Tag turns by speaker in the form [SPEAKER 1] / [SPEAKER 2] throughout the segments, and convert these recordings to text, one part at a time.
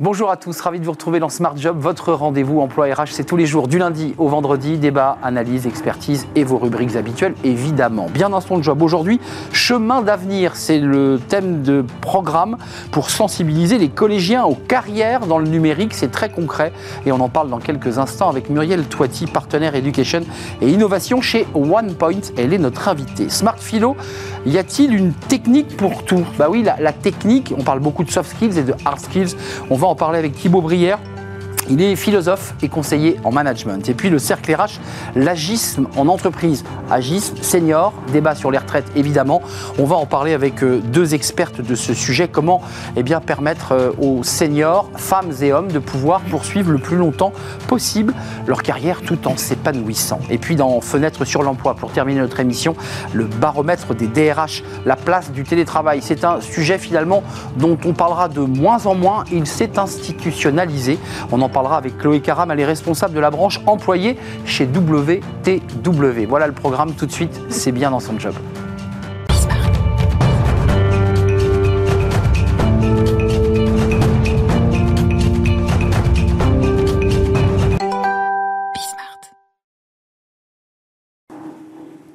[SPEAKER 1] Bonjour à tous, ravi de vous retrouver dans Smart Job, votre rendez-vous emploi RH. C'est tous les jours, du lundi au vendredi, débat, analyse, expertise et vos rubriques habituelles, évidemment. Bien dans son job aujourd'hui, chemin d'avenir, c'est le thème de programme pour sensibiliser les collégiens aux carrières dans le numérique. C'est très concret et on en parle dans quelques instants avec Muriel Toiti, partenaire éducation et innovation chez OnePoint. Elle est notre invitée. Smart Philo, y a-t-il une technique pour tout? Bah oui, la, la technique, on parle beaucoup de soft skills et de hard skills. On va en parler avec Thibaut Brière. Il est philosophe et conseiller en management. Et puis le cercle RH, l'agisme en entreprise. Agisme, senior, débat sur les retraites évidemment. On va en parler avec euh, deux expertes de ce sujet. Comment eh bien, permettre euh, aux seniors, femmes et hommes, de pouvoir poursuivre le plus longtemps possible leur carrière tout en s'épanouissant. Et puis dans Fenêtre sur l'emploi, pour terminer notre émission, le baromètre des DRH, la place du télétravail. C'est un sujet finalement dont on parlera de moins en moins. Il s'est institutionnalisé. Parlera avec Chloé Caram, elle est responsable de la branche employée chez WTW. Voilà le programme tout de suite, c'est bien dans son job.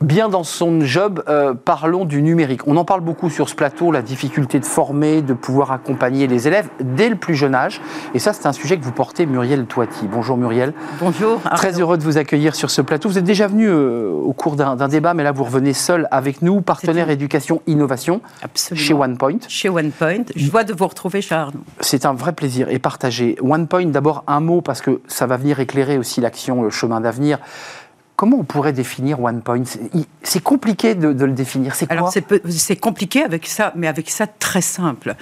[SPEAKER 1] Bien dans son job, euh, parlons du numérique. On en parle beaucoup sur ce plateau, la difficulté de former, de pouvoir accompagner les élèves dès le plus jeune âge. Et ça, c'est un sujet que vous portez, Muriel Toiti. Bonjour Muriel.
[SPEAKER 2] Bonjour.
[SPEAKER 1] Très heureux de vous accueillir sur ce plateau. Vous êtes déjà venu euh, au cours d'un débat, mais là, vous revenez seul avec nous, partenaire éducation innovation
[SPEAKER 2] Absolument.
[SPEAKER 1] chez OnePoint.
[SPEAKER 2] Chez OnePoint. Je vois de vous retrouver, Charles.
[SPEAKER 1] C'est un vrai plaisir et partagé. OnePoint, d'abord un mot, parce que ça va venir éclairer aussi l'action, le chemin d'avenir. Comment on pourrait définir OnePoint C'est compliqué de, le définir. C'est
[SPEAKER 2] quoi c'est compliqué avec ça, mais avec ça très simple.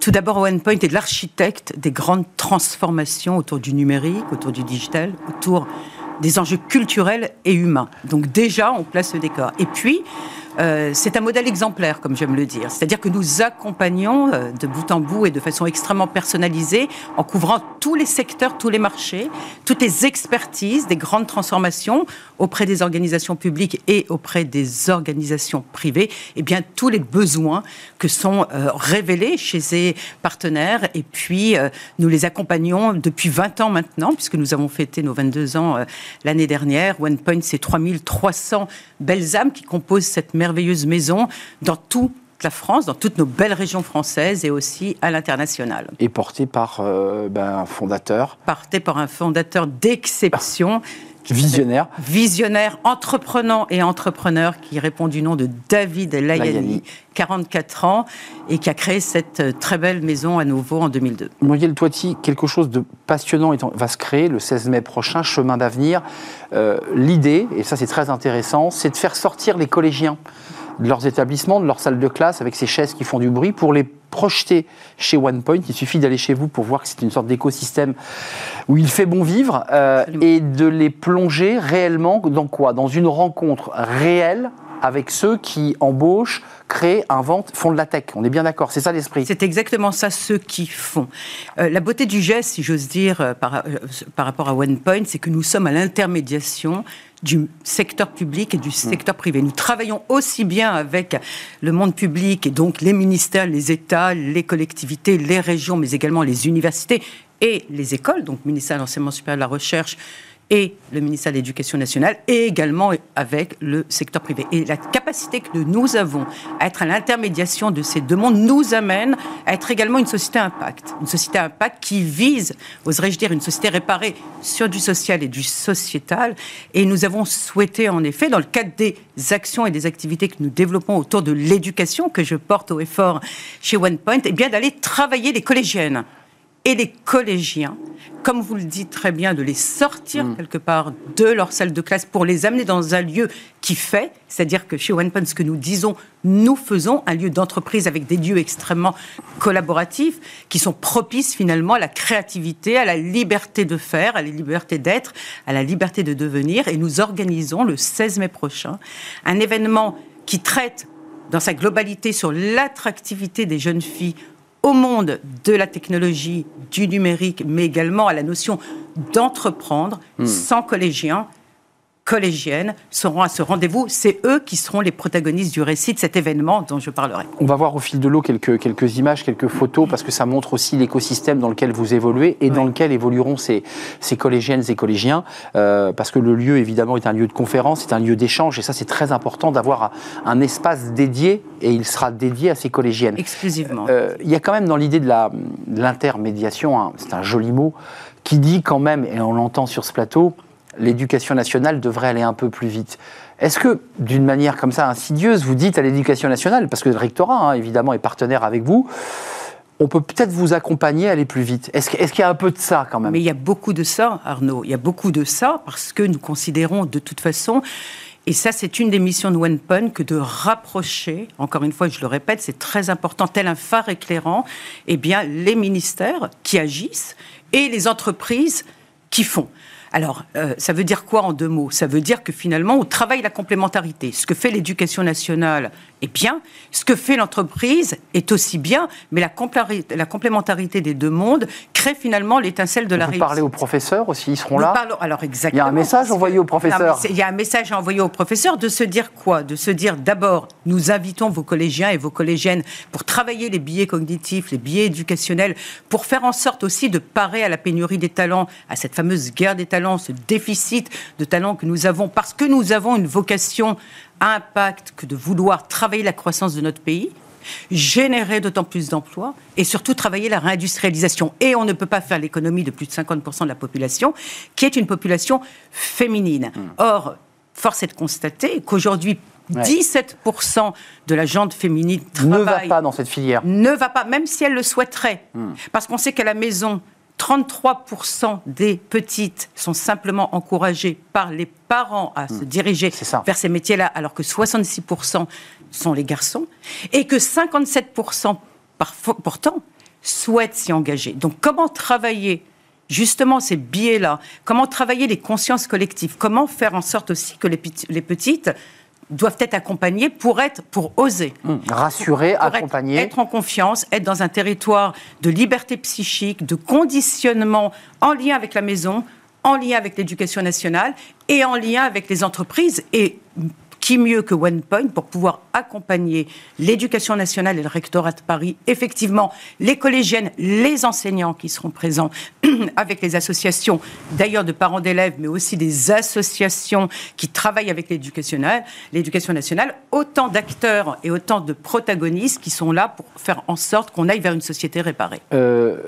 [SPEAKER 2] Tout d'abord, OnePoint est l'architecte des grandes transformations autour du numérique, autour du digital, autour des enjeux culturels et humains. Donc déjà, on place le décor. Et puis, euh, c'est un modèle exemplaire, comme j'aime le dire. C'est-à-dire que nous accompagnons euh, de bout en bout et de façon extrêmement personnalisée, en couvrant tous les secteurs, tous les marchés, toutes les expertises des grandes transformations auprès des organisations publiques et auprès des organisations privées, et eh bien tous les besoins que sont euh, révélés chez ces partenaires. Et puis, nous les accompagnons depuis 20 ans maintenant, puisque nous avons fêté nos 22 ans l'année dernière. OnePoint, c'est 3300 belles âmes qui composent cette merveilleuse maison dans toute la France, dans toutes nos belles régions françaises et aussi à l'international.
[SPEAKER 1] Et porté par euh, ben, un fondateur
[SPEAKER 2] Porté par un fondateur d'exception.
[SPEAKER 1] Visionnaire.
[SPEAKER 2] Visionnaire, entreprenant et entrepreneur qui répond du nom de David Layani, 44 ans, et qui a créé cette euh, très belle maison à nouveau en 2002.
[SPEAKER 1] Muriel Toiti, quelque chose de passionnant va se créer le 16 mai prochain, Chemin d'avenir. Euh, l'idée, et ça c'est très intéressant, c'est de faire sortir les collégiens de leurs établissements, de leurs salles de classe, avec ces chaises qui font du bruit, pour les projeter chez OnePoint. Il suffit d'aller chez vous pour voir que c'est une sorte d'écosystème où il fait bon vivre euh, et de les plonger réellement dans quoi? Dans une rencontre réelle avec ceux qui embauchent, créent, inventent, font de la tech. On est bien d'accord, c'est ça l'esprit.
[SPEAKER 2] C'est exactement ça, ceux qui font. Euh, la beauté du geste, si j'ose dire, euh, par, par, rapport à OnePoint, c'est que nous sommes à l'intermédiation du secteur public et du secteur privé. Nous travaillons aussi bien avec le monde public et donc les ministères, les États, les collectivités, les régions, mais également les universités et les écoles, donc ministère de l'enseignement supérieur de la recherche, et le ministère de l'Éducation nationale et également avec le secteur privé. Et la capacité que nous avons à être à l'intermédiation de ces deux mondes nous amène à être également une société impact. Une société impact qui vise, oserais-je dire, une société réparée sur du social et du sociétal. Et nous avons souhaité, en effet, dans le cadre des actions et des activités que nous développons autour de l'éducation que je porte au effort chez OnePoint, eh bien d'aller travailler les collégiennes et les collégiens, comme vous le dites très bien, de les sortir mm. quelque part de leur salle de classe pour les amener dans un lieu qui fait, c'est-à-dire que chez OnePoint, ce que nous disons, nous faisons un lieu d'entreprise avec des lieux extrêmement collaboratifs qui sont propices finalement à la créativité, à la liberté de faire, à la liberté d'être, à la liberté de devenir. Et nous organisons le 16 mai prochain un événement qui traite dans sa globalité sur l'attractivité des jeunes filles au monde de la technologie, du numérique, mais également à la notion d'entreprendre hmm. sans collégiens, collégiennes seront à ce rendez-vous. C'est eux qui seront les protagonistes du récit de cet événement dont je parlerai.
[SPEAKER 1] On va voir au fil de l'eau quelques, quelques images, quelques photos, parce que ça montre aussi l'écosystème dans lequel vous évoluez et dans lequel évolueront ces, ces collégiennes et collégiens, euh, parce que le lieu, évidemment, est un lieu de conférence, c'est un lieu d'échange, et ça, c'est très important d'avoir un, espace dédié, et il sera dédié à ces collégiennes.
[SPEAKER 2] Exclusivement.
[SPEAKER 1] Euh, il y a quand même dans l'idée de l'intermédiation, hein, c'est un joli mot, qui dit quand même, et on l'entend sur ce plateau, l'éducation nationale devrait aller un peu plus vite. Est-ce que, d'une manière comme ça insidieuse, vous dites à l'éducation nationale, parce que le rectorat, hein, évidemment, est partenaire avec vous, on peut peut-être vous accompagner à aller plus vite. Est-ce qu'il y a un peu de ça quand même?
[SPEAKER 2] Mais il y a beaucoup de ça, Arnaud. Il y a beaucoup de ça parce que nous considérons de toute façon, et ça c'est une des missions de OnePun, que de rapprocher, encore une fois je le répète, c'est très important, tel un phare éclairant, eh bien, les ministères qui agissent et les entreprises qui font. Alors, euh, ça veut dire quoi en deux mots? Ça veut dire que finalement, on travaille la complémentarité. Ce que fait l'éducation nationale est bien, ce que fait l'entreprise est aussi bien, mais la, complémentarité des deux mondes crée finalement l'étincelle de la réussite.
[SPEAKER 1] Vous parlez aux professeurs aussi, ils seront là?
[SPEAKER 2] Alors exactement.
[SPEAKER 1] Il y a un message envoyé aux professeurs.
[SPEAKER 2] il y a un message envoyé aux professeurs de se dire quoi? De se dire d'abord, nous invitons vos collégiens et vos collégiennes pour travailler les billets cognitifs, les billets éducationnels, pour faire en sorte aussi de parer à la pénurie des talents, à cette fameuse guerre des talents, ce déficit de talents que nous avons, parce que nous avons une vocation impact que de vouloir travailler la croissance de notre pays, générer d'autant plus d'emplois et surtout travailler la réindustrialisation. Et on ne peut pas faire l'économie de plus de 50% de la population, qui est une population féminine. Hmm. Or, force est de constater qu'aujourd'hui, 17% de la gente féminine
[SPEAKER 1] ne va pas dans cette filière.
[SPEAKER 2] Ne va pas, même si elle le souhaiterait. Hmm. Parce qu'on sait qu'à la maison, 33% des petites sont simplement encouragées par les parents à se hmm. diriger vers ces métiers-là, alors que 66% sont les garçons, et que 57% pourtant souhaitent s'y engager. Donc comment travailler justement ces biais-là Comment travailler les consciences collectives? Comment faire en sorte aussi que les, les petites doivent être accompagnés pour être, pour oser.
[SPEAKER 1] Hum, rassurer, accompagner.
[SPEAKER 2] Être, en confiance, être dans un territoire de liberté psychique, de conditionnement en lien avec la maison, en lien avec l'éducation nationale et en lien avec les entreprises. Et qui mieux que OnePoint pour pouvoir accompagner l'éducation nationale et le rectorat de Paris, effectivement, les collégiennes, les enseignants qui seront présents avec les associations, d'ailleurs de parents d'élèves, mais aussi des associations qui travaillent avec l'éducation nationale, autant d'acteurs et autant de protagonistes qui sont là pour faire en sorte qu'on aille vers une société réparée.
[SPEAKER 1] Euh,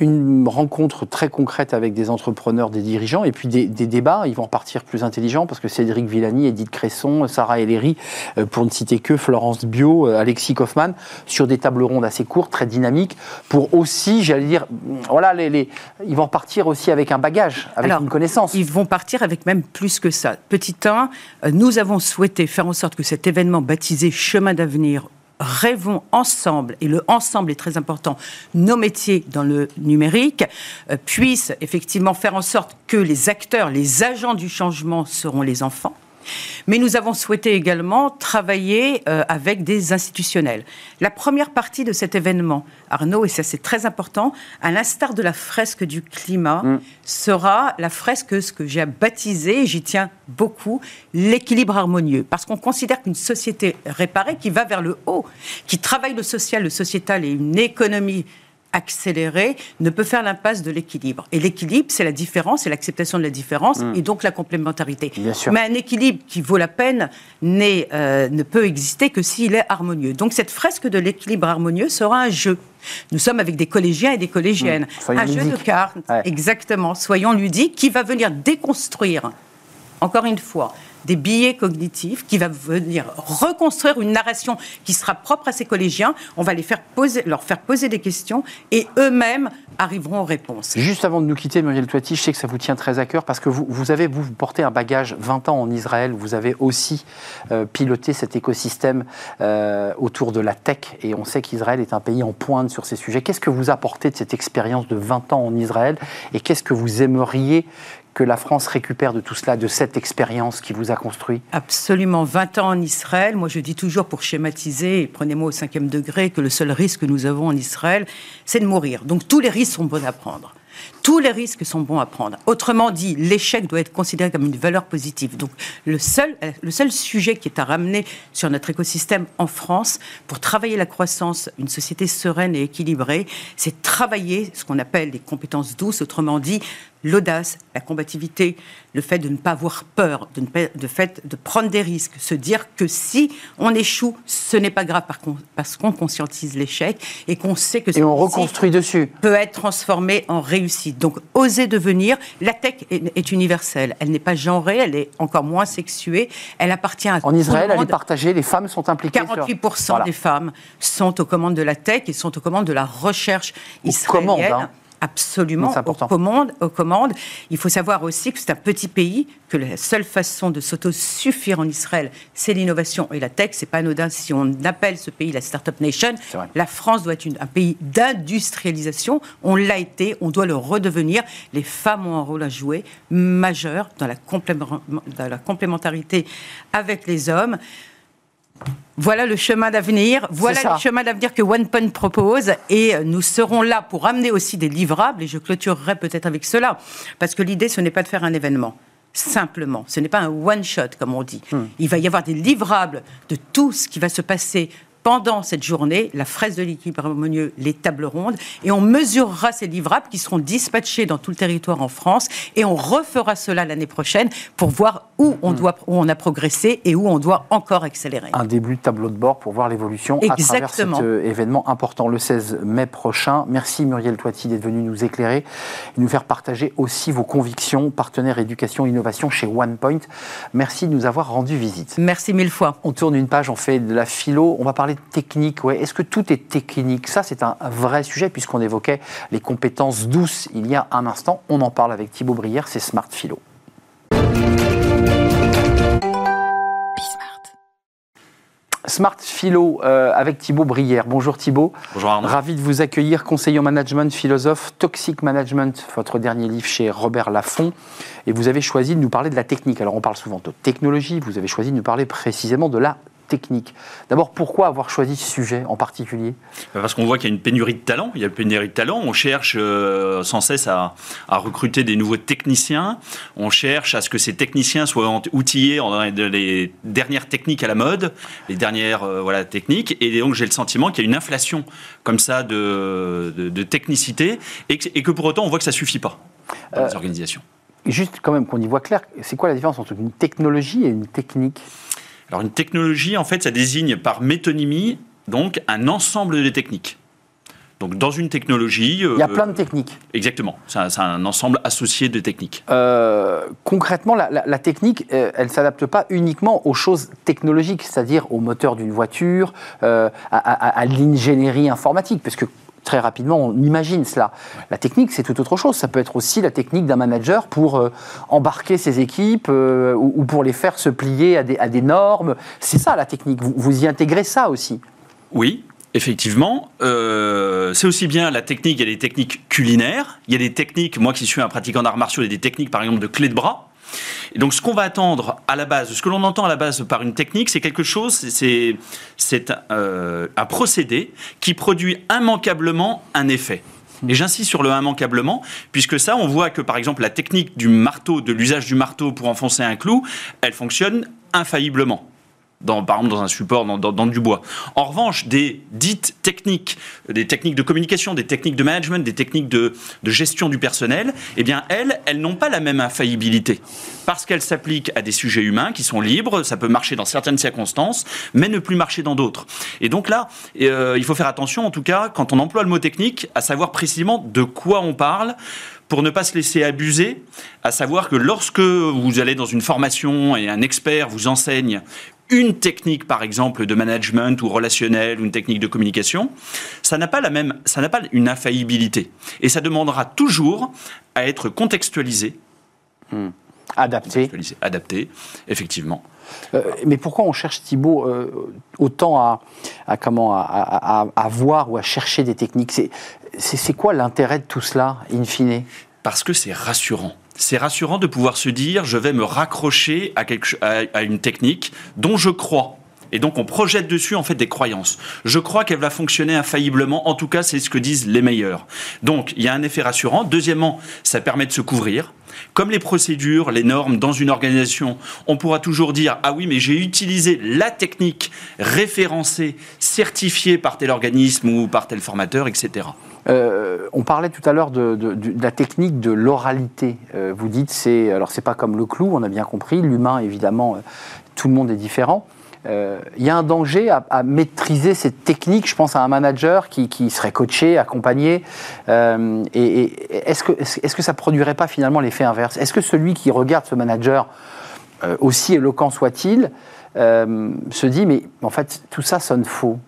[SPEAKER 1] une rencontre très concrète avec des entrepreneurs, des dirigeants, et puis des, débats. Ils vont repartir plus intelligents parce que Cédric Villani, Edith Cresson, Sarah Ellery, euh, pour ne citer que, Florence Bio, euh, Alexis Kaufmann, sur des tables rondes assez courtes, très dynamiques, pour aussi, j'allais dire, voilà, les, ils vont repartir aussi avec un bagage, avec une connaissance.
[SPEAKER 2] Ils vont partir avec même plus que ça. Petit 1, euh, nous avons souhaité faire en sorte que cet événement baptisé Chemin d'avenir rêvons ensemble, et le ensemble est très important, nos métiers dans le numérique, euh, puissent effectivement faire en sorte que les acteurs, les agents du changement seront les enfants mais nous avons souhaité également travailler euh, avec des institutionnels. La première partie de cet événement, Arnaud, et ça c'est très important, à l'instar de la fresque du climat, mm. sera la fresque, ce que j'ai baptisé, j'y tiens beaucoup, l'équilibre harmonieux. Parce qu'on considère qu'une société réparée qui va vers le haut, qui travaille le social, le sociétal et une économie accéléré ne peut faire l'impasse de l'équilibre. Et l'équilibre, c'est la différence, c'est l'acceptation de la différence mm. et donc la complémentarité. Mais un équilibre qui vaut la peine euh, ne peut exister que s'il est harmonieux. Donc cette fresque de l'équilibre harmonieux sera un jeu. Nous sommes avec des collégiens et des collégiennes.
[SPEAKER 1] Mm.
[SPEAKER 2] Un jeu de cartes, exactement. Soyons ludiques, qui va venir déconstruire, encore une fois, des billets cognitifs, qui va venir reconstruire une narration qui sera propre à ces collégiens. On va les faire leur faire poser des questions et eux-mêmes arriveront aux réponses.
[SPEAKER 1] Juste avant de nous quitter, Muriel Toiti, je sais que ça vous tient très à cœur parce que vous, vous avez, vous, portez un bagage 20 ans en Israël, vous avez aussi euh, piloté cet écosystème euh, autour de la tech et on sait qu'Israël est un pays en pointe sur ces sujets. Qu'est-ce que vous apportez de cette expérience de 20 ans en Israël et qu'est-ce que vous aimeriez que la France récupère de tout cela, de cette expérience qui vous a construit
[SPEAKER 2] Absolument. 20 ans en Israël. Moi, je dis toujours, pour schématiser, prenez-moi au cinquième degré, que le seul risque que nous avons en Israël, c'est de mourir. Donc tous les risques sont bons à prendre. Tous les risques sont bons à prendre. Autrement dit, l'échec doit être considéré comme une valeur positive. Donc le seul, le seul sujet qui est à ramener sur notre écosystème en France pour travailler la croissance, une société sereine et équilibrée, c'est travailler ce qu'on appelle les compétences douces, autrement dit l'audace, la combativité, le fait de ne pas avoir peur, de, ne fait de prendre des risques, se dire que si on échoue, ce n'est pas grave parce qu'on conscientise l'échec et qu'on sait que
[SPEAKER 1] et on reconstruit dessus
[SPEAKER 2] peut être transformé en réussite. Donc oser devenir, la tech est, universelle, elle n'est pas genrée, elle est encore moins sexuée, elle appartient à
[SPEAKER 1] en Israël, elle est partagée, les femmes sont impliquées.
[SPEAKER 2] 48% des femmes sont aux commandes de la tech et sont aux commandes de la recherche israélienne. Hein. Absolument, aux commandes, aux commandes. Il faut savoir aussi que c'est un petit pays, que la seule façon de s'auto-suffire en Israël, c'est l'innovation et la tech. C'est pas anodin si on appelle ce pays la Startup Nation. La France doit être un pays d'industrialisation. On l'a été, on doit le redevenir. Les femmes ont un rôle à jouer majeur dans la, dans la complémentarité avec les hommes. Voilà le chemin d'avenir, voilà le chemin d'avenir que OnePoint propose et nous serons là pour amener aussi des livrables et je clôturerai peut-être avec cela parce que l'idée ce n'est pas de faire un événement simplement. Ce n'est pas un one-shot, comme on dit. Hmm. Il va y avoir des livrables de tout ce qui va se passer pendant cette journée la fraise de l'équipe harmonieux, les tables rondes, et on mesurera ces livrables qui seront dispatchés dans tout le territoire en France, et on refera cela l'année prochaine pour voir où on, hmm. doit, où on a progressé et où on doit encore accélérer.
[SPEAKER 1] Un début de tableau de bord pour voir l'évolution à travers cet euh, événement important le 16 mai prochain. Merci Muriel Toiti d'être venue nous éclairer et nous faire partager aussi vos convictions, partenaire éducation innovation chez OnePoint. Merci de nous avoir rendu visite.
[SPEAKER 2] Merci mille fois.
[SPEAKER 1] On tourne une page, on fait de la philo, on va parler technique, ouais. Est-ce que tout est technique? Ça, c'est un vrai sujet puisqu'on évoquait les compétences douces il y a un instant. On en parle avec Thibaut Brière, c'est Smart Philo. Smart Philo euh, avec Thibaut Brière. Bonjour Thibaut.
[SPEAKER 3] Bonjour Arnaud.
[SPEAKER 1] Ravi de vous accueillir, conseiller en management, philosophe, Toxic Management, votre dernier livre chez Robert Laffont. Et vous avez choisi de nous parler de la technique. Alors on parle souvent de technologie, vous avez choisi de nous parler précisément de la technique. D'abord, pourquoi avoir choisi ce sujet en particulier?
[SPEAKER 3] Parce qu'on voit qu'il y a une pénurie de talent. Il y a une pénurie de talent. On cherche euh, sans cesse à, recruter des nouveaux techniciens. On cherche à ce que ces techniciens soient outillés en les dernières techniques à la mode, les dernières euh, voilà techniques. Et donc j'ai le sentiment qu'il y a une inflation comme ça de, de, technicité et que, pour autant on voit que ça suffit pas dans les euh, organisations.
[SPEAKER 1] Juste quand même qu'on y voit clair, c'est quoi la différence entre une technologie et une technique?
[SPEAKER 3] Alors une technologie, en fait, ça désigne par métonymie donc un ensemble de techniques. Donc dans une technologie...
[SPEAKER 1] Il y a plein de techniques.
[SPEAKER 3] Exactement, c'est un, ensemble associé de techniques.
[SPEAKER 1] Euh, concrètement, la, technique, euh, elle ne s'adapte pas uniquement aux choses technologiques, c'est-à-dire au moteur d'une voiture, euh, à, à l'ingénierie informatique, parce que très rapidement, on imagine cela. La technique, c'est tout autre chose. Ça peut être aussi la technique d'un manager pour euh, embarquer ses équipes euh, ou, pour les faire se plier à des, normes. C'est ça la technique. Vous, y intégrez ça aussi.
[SPEAKER 3] Oui, Effectivement, euh, c'est aussi bien la technique, il y a des techniques culinaires, il y a des techniques, moi qui suis un pratiquant d'arts martiaux, il y a des techniques par exemple de clé de bras, donc, ce qu'on va attendre à la base, ce que l'on entend à la base par une technique, c'est quelque chose, c'est euh, un procédé qui produit immanquablement un effet. Et j'insiste sur le immanquablement, puisque ça, on voit que par exemple la technique du marteau, de l'usage du marteau pour enfoncer un clou, elle fonctionne infailliblement dans, par exemple dans un support, dans, du bois. En revanche, des dites techniques, des techniques de communication, des techniques de management, des techniques de, gestion du personnel, eh bien, elles, elles n'ont pas la même infaillibilité. Parce qu'elles s'appliquent à des sujets humains qui sont libres, ça peut marcher dans certaines circonstances, mais ne plus marcher dans d'autres. Et donc là, euh, il faut faire attention, en tout cas, quand on emploie le mot technique, à savoir précisément de quoi on parle pour ne pas se laisser abuser, à savoir que lorsque vous allez dans une formation et un expert vous enseigne une technique, par exemple, de management ou relationnel ou une technique de communication, ça n'a pas la même, ça n'a pas une infaillibilité. Et ça demandera toujours à être contextualisé.
[SPEAKER 1] Hmm. Adapté.
[SPEAKER 3] Adapté, effectivement.
[SPEAKER 1] Euh, mais pourquoi on cherche Thibault euh, autant à, comment à, voir ou à chercher des techniques? C'est quoi l'intérêt de tout cela, in fine?
[SPEAKER 3] Parce que c'est rassurant c'est rassurant de pouvoir se dire je vais me raccrocher à, quelque, à, une technique dont je crois Et donc on projette dessus en fait des croyances. Je crois qu'elle va fonctionner infailliblement. En tout cas, c'est ce que disent les meilleurs. Donc il y a un effet rassurant. Deuxièmement, ça permet de se couvrir. Comme les procédures, les normes dans une organisation, on pourra toujours dire ah oui mais j'ai utilisé la technique référencée, certifiée par tel organisme ou par tel formateur, etc.
[SPEAKER 1] Euh, on parlait tout à l'heure de, la technique de l'oralité. Euh, vous dites c'est alors c'est pas comme le clou, on a bien compris. L'humain évidemment, euh, tout le monde est différent. Il y a un danger à, maîtriser cette technique. Je pense à un manager qui, serait coaché, accompagné. est-ce que, est-ce que ça produirait pas finalement l'effet inverse? Est-ce que celui qui regarde ce manager, aussi éloquent soit-il, se dit mais en fait tout ça sonne faux?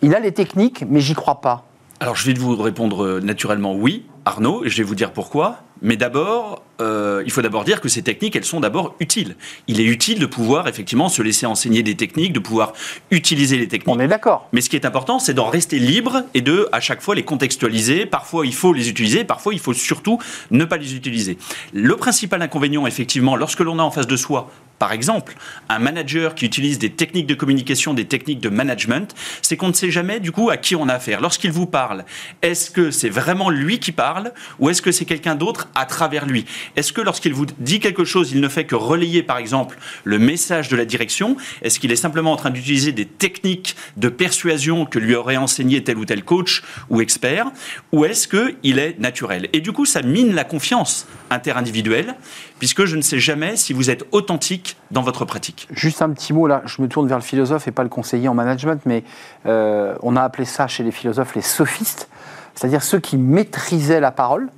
[SPEAKER 1] Il a les techniques, mais j'y crois pas.
[SPEAKER 3] Alors je vais vous répondre euh, naturellement oui, Arnaud, et je vais vous dire pourquoi. Mais d'abord, euh, il faut d'abord dire que ces techniques, elles sont d'abord utiles. Il est utile de pouvoir effectivement se laisser enseigner des techniques, de pouvoir utiliser les techniques.
[SPEAKER 1] On est d'accord.
[SPEAKER 3] Mais ce qui est important, c'est d'en rester libre et de, à chaque fois, les contextualiser. Parfois, il faut les utiliser, parfois, il faut surtout ne pas les utiliser. Le principal inconvénient, effectivement, lorsque l'on a en face de soi par exemple, un manager qui utilise des techniques de communication, des techniques de management, c'est qu'on ne sait jamais du coup à qui on a affaire. Lorsqu'il vous parle, est-ce que c'est vraiment lui qui parle ou est-ce que c'est quelqu'un d'autre à travers lui? Est-ce que lorsqu'il vous dit quelque chose, il ne fait que relayer par exemple le message de la direction? Est-ce qu'il est simplement en train d'utiliser des techniques de persuasion que lui aurait enseigné tel ou tel coach ou expert? Ou est-ce qu'il est naturel? Et du coup, ça mine la confiance interindividuelle puisque je ne sais jamais si vous êtes authentique dans votre pratique.
[SPEAKER 1] Juste un petit mot là, je me tourne vers le philosophe et pas le conseiller en management, mais euh, on a appelé ça chez les philosophes les sophistes, c'est-à-dire ceux qui maîtrisaient la parole,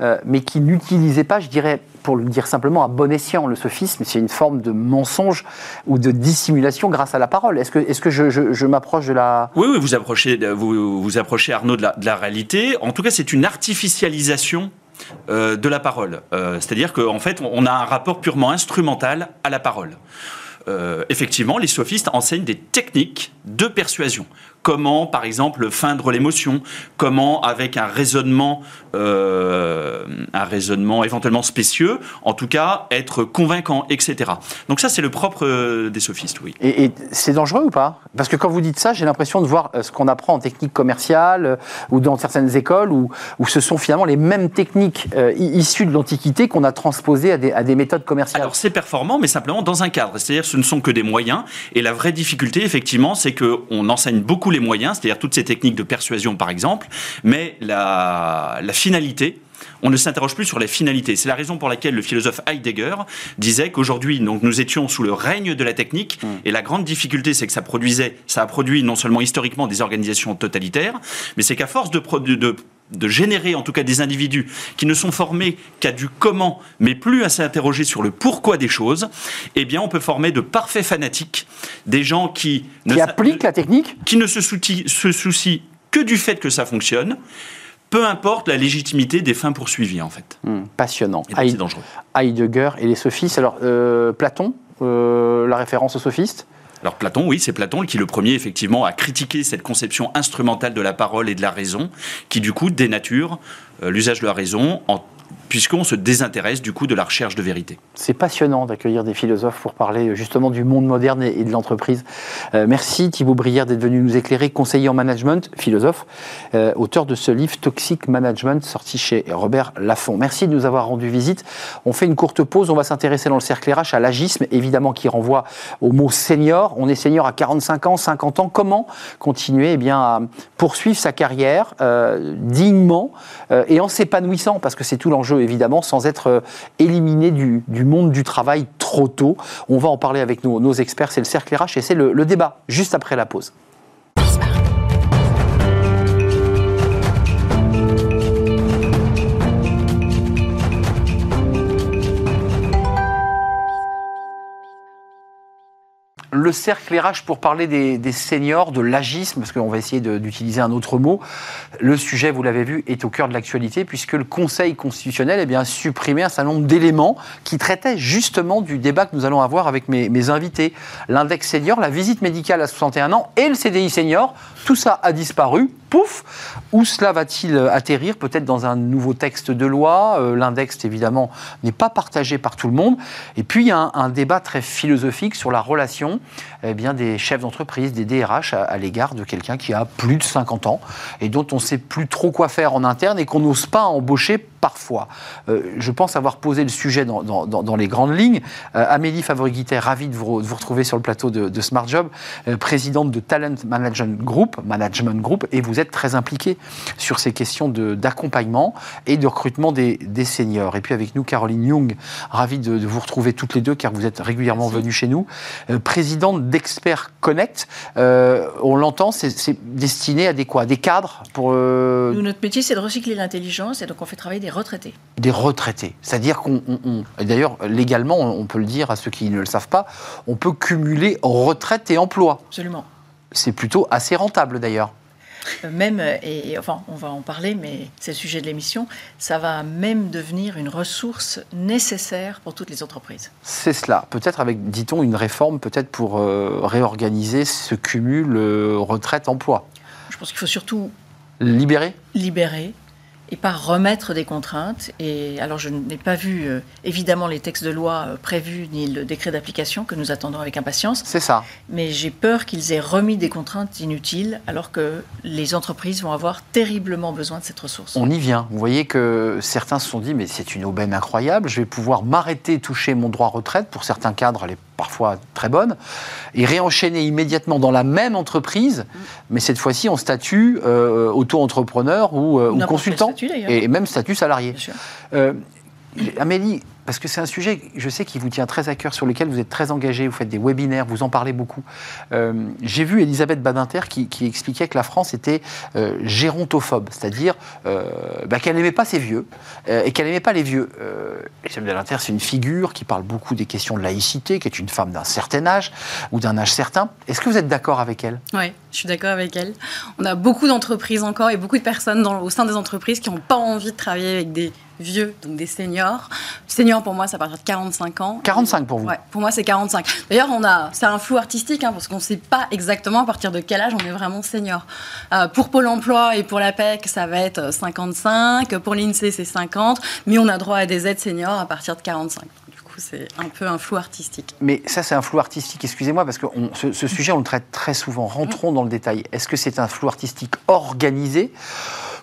[SPEAKER 1] euh, mais qui n'utilisaient pas, je dirais, pour le dire simplement, à bon escient. Le sophisme, c'est une forme de mensonge ou de dissimulation grâce à la parole. Est-ce que, est que je, m'approche de la...
[SPEAKER 3] Oui, oui, vous approchez, vous, vous approchez Arnaud, de la, de la réalité. En tout cas, c'est une artificialisation euh, de la parole. Euh, c'est-à-dire qu'en fait, on a un rapport purement instrumental à la parole. Euh, effectivement, les sophistes enseignent des techniques de persuasion comment, par exemple, feindre l'émotion, comment, avec un raisonnement, euh, un raisonnement éventuellement spécieux, en tout cas, être convaincant, etc. Donc ça, c'est le propre euh, des sophistes, oui.
[SPEAKER 1] Et, c'est dangereux ou pas? Parce que quand vous dites ça, j'ai l'impression de voir euh, ce qu'on apprend en technique commerciale ou dans certaines écoles où, où, ce sont finalement les mêmes techniques issues de l'Antiquité qu'on a transposées à des, à des, méthodes commerciales.
[SPEAKER 3] Alors c'est performant, mais simplement dans un cadre. C'est-à-dire ce ne sont que des moyens. Et la vraie difficulté, effectivement, c'est qu'on enseigne beaucoup les moyens, c'est-à-dire toutes ces techniques de persuasion par exemple, mais la, finalité, on ne s'interroge plus sur la finalité. C'est la raison pour laquelle le philosophe Heidegger disait qu'aujourd'hui, donc, nous étions sous le règne de la technique, mm. et la grande difficulté, c'est que ça produisait, ça a produit non seulement historiquement des organisations totalitaires, mais c'est qu'à force de, de de générer en tout cas des individus qui ne sont formés qu'à du comment, mais plus à s'interroger sur le pourquoi des choses, eh bien on peut former de parfaits fanatiques, des gens qui...
[SPEAKER 1] Qui appliquent la technique
[SPEAKER 3] Qui ne se, se soucient que du fait que ça fonctionne, peu importe la légitimité des fins poursuivies en fait.
[SPEAKER 1] Hmm, passionnant. C'est dangereux. Heidegger et les sophistes. Alors, euh, Platon, euh, la référence aux sophistes?
[SPEAKER 3] Alors Platon, oui, c'est Platon qui le premier effectivement a critiqué cette conception instrumentale de la parole et de la raison, qui du coup dénature euh, l'usage de la raison en puisqu'on se désintéresse du coup de la recherche de vérité.
[SPEAKER 1] C'est passionnant d'accueillir des philosophes pour parler justement du monde moderne et de l'entreprise. Euh, merci Thibaut Brière d'être venu nous éclairer, conseiller en management, philosophe, euh, auteur de ce livre Toxic Management sorti chez Robert Laffont. Merci de nous avoir rendu visite. On fait une courte pause, on va s'intéresser dans le cercle RH à l'agisme, évidemment qui renvoie au mot senior. On est senior à 45 ans, 50 ans. Comment continuer eh bien, à poursuivre sa carrière euh, dignement et en s'épanouissant Parce que c'est tout évidemment, sans être euh, éliminé du, monde du travail trop tôt. On va en parler avec nos experts, c'est le cercle RH et c'est le débat juste après la pause. Le cercle RH pour parler des, seniors, de l'agisme, parce qu'on va essayer d'utiliser un autre mot. Le sujet, vous l'avez vu, est au cœur de l'actualité, puisque le Conseil constitutionnel eh a supprimé un certain nombre d'éléments qui traitaient justement du débat que nous allons avoir avec mes, mes invités. L'index senior, la visite médicale à 61 ans et le CDI senior, tout ça a disparu pouf, où cela va-t-il atterrir Peut-être dans un nouveau texte de loi. Euh, l'index, évidemment, n'est pas partagé par tout le monde. Et puis, il y a un, débat très philosophique sur la relation eh bien, des chefs d'entreprise, des DRH à, l'égard de quelqu'un qui a plus de 50 ans et dont on ne sait plus trop quoi faire en interne et qu'on n'ose pas embaucher parfois. Euh, je pense avoir posé le sujet dans, les grandes lignes. Euh, Amélie Favori-Guittet, ravie de vous, retrouver sur le plateau de, Smart Job, euh, présidente de Talent Management Group, Management Group, et vous êtes très impliquée sur ces questions d'accompagnement et de recrutement des, seniors. Et puis avec nous, Caroline Young, ravie de, vous retrouver toutes les deux, car vous êtes régulièrement venue chez nous, présidente d'Expert Connect. on l'entend, c'est destiné à des quoi? Des cadres pour...
[SPEAKER 4] Nous, notre métier, c'est de recycler l'intelligence, et donc on fait travailler des des retraités.
[SPEAKER 1] Des retraités. C'est-à-dire qu'on. D'ailleurs, légalement, on peut le dire à ceux qui ne le savent pas, on peut cumuler retraite et emploi.
[SPEAKER 4] Absolument.
[SPEAKER 1] C'est plutôt assez rentable d'ailleurs.
[SPEAKER 4] Euh, même, et, enfin, on va en parler, mais c'est le sujet de l'émission, ça va même devenir une ressource nécessaire pour toutes les entreprises.
[SPEAKER 1] C'est cela. Peut-être avec, dit-on, une réforme, peut-être pour euh, réorganiser ce cumul euh, retraite-emploi.
[SPEAKER 4] Je pense qu'il faut surtout
[SPEAKER 1] libérer?
[SPEAKER 4] Libérer, et pas remettre des contraintes. Et alors, je n'ai pas vu euh, évidemment les textes de loi euh, prévus ni le décret d'application que nous attendons avec impatience.
[SPEAKER 1] C'est ça.
[SPEAKER 4] Mais j'ai peur qu'ils aient remis des contraintes inutiles alors que les entreprises vont avoir terriblement besoin de cette ressource.
[SPEAKER 1] On y vient. Vous voyez que certains se sont dit mais c'est une aubaine incroyable, je vais pouvoir m'arrêter toucher mon droit retraite. Pour certains cadres, elle est parfois très bonne, et réenchaîner immédiatement dans la même entreprise, mais cette fois-ci en statut euh, auto-entrepreneur ou, ou consultant et même statut salarié. Euh, Amélie, parce que c'est un sujet, je sais, qui vous tient très à cœur, sur lequel vous êtes très engagé, vous faites des webinaires, vous en parlez beaucoup. Euh, j'ai vu Elisabeth Badinter qui, expliquait que la France était euh, gérontophobe, c'est-à-dire euh, bah, qu'elle n'aimait pas ses vieux et qu'elle n'aimait pas les vieux. Elisabeth Badinter, c'est une figure qui parle beaucoup des questions de laïcité, qui est une femme d'un certain âge ou d'un âge certain. Est-ce que vous êtes d'accord avec elle?
[SPEAKER 5] Oui, je suis d'accord avec elle. On a beaucoup d'entreprises encore et beaucoup de personnes dans, au sein des entreprises qui n'ont pas envie de travailler avec des vieux, donc des seniors. Seniors, pour moi, ça part de 45 ans.
[SPEAKER 1] 45 pour vous
[SPEAKER 5] Ouais, pour moi, c'est 45. D'ailleurs, on a, c'est un flou artistique, hein, parce qu'on ne sait pas exactement à partir de quel âge on est vraiment senior. Euh, pour Pôle emploi et pour la PEC, ça va être 55. Pour l'INSEE, c'est 50. Mais on a droit à des aides seniors à partir de 45 Du coup, c'est un peu un flou artistique.
[SPEAKER 1] Mais ça, c'est un flou artistique, excusez-moi, parce que ce, ce, sujet, on le traite très souvent. Rentrons dans le détail. Est-ce que c'est un flou artistique organisé?